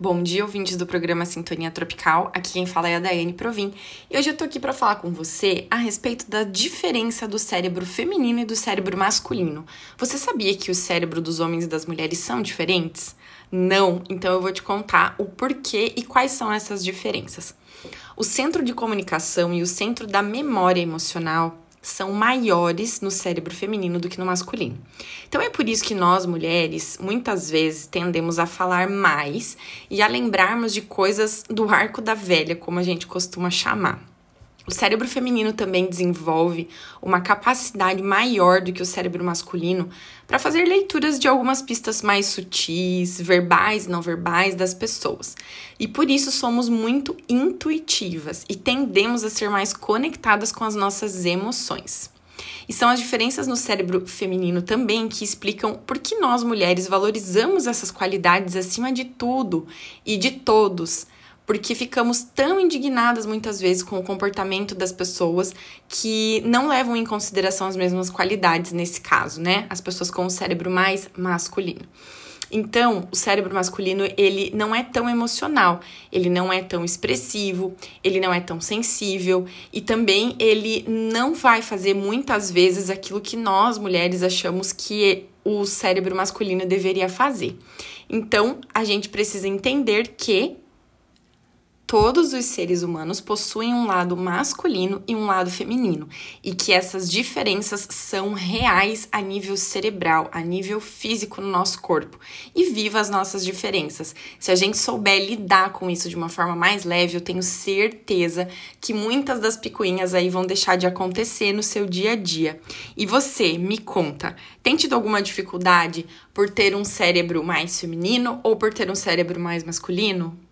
Bom dia, ouvintes do programa Sintonia Tropical. Aqui quem fala é a Daiane Provin. E hoje eu tô aqui para falar com você a respeito da diferença do cérebro feminino e do cérebro masculino. Você sabia que o cérebro dos homens e das mulheres são diferentes? Não, então eu vou te contar o porquê e quais são essas diferenças. O centro de comunicação e o centro da memória emocional são maiores no cérebro feminino do que no masculino. Então é por isso que nós mulheres muitas vezes tendemos a falar mais e a lembrarmos de coisas do arco da velha, como a gente costuma chamar. O cérebro feminino também desenvolve uma capacidade maior do que o cérebro masculino para fazer leituras de algumas pistas mais sutis, verbais e não verbais das pessoas. E por isso somos muito intuitivas e tendemos a ser mais conectadas com as nossas emoções. E são as diferenças no cérebro feminino também que explicam por que nós mulheres valorizamos essas qualidades acima de tudo e de todos porque ficamos tão indignadas muitas vezes com o comportamento das pessoas que não levam em consideração as mesmas qualidades nesse caso, né? As pessoas com o cérebro mais masculino. Então, o cérebro masculino, ele não é tão emocional, ele não é tão expressivo, ele não é tão sensível e também ele não vai fazer muitas vezes aquilo que nós mulheres achamos que o cérebro masculino deveria fazer. Então, a gente precisa entender que todos os seres humanos possuem um lado masculino e um lado feminino, e que essas diferenças são reais a nível cerebral, a nível físico no nosso corpo. E viva as nossas diferenças. Se a gente souber lidar com isso de uma forma mais leve, eu tenho certeza que muitas das picuinhas aí vão deixar de acontecer no seu dia a dia. E você, me conta, tem tido alguma dificuldade por ter um cérebro mais feminino ou por ter um cérebro mais masculino?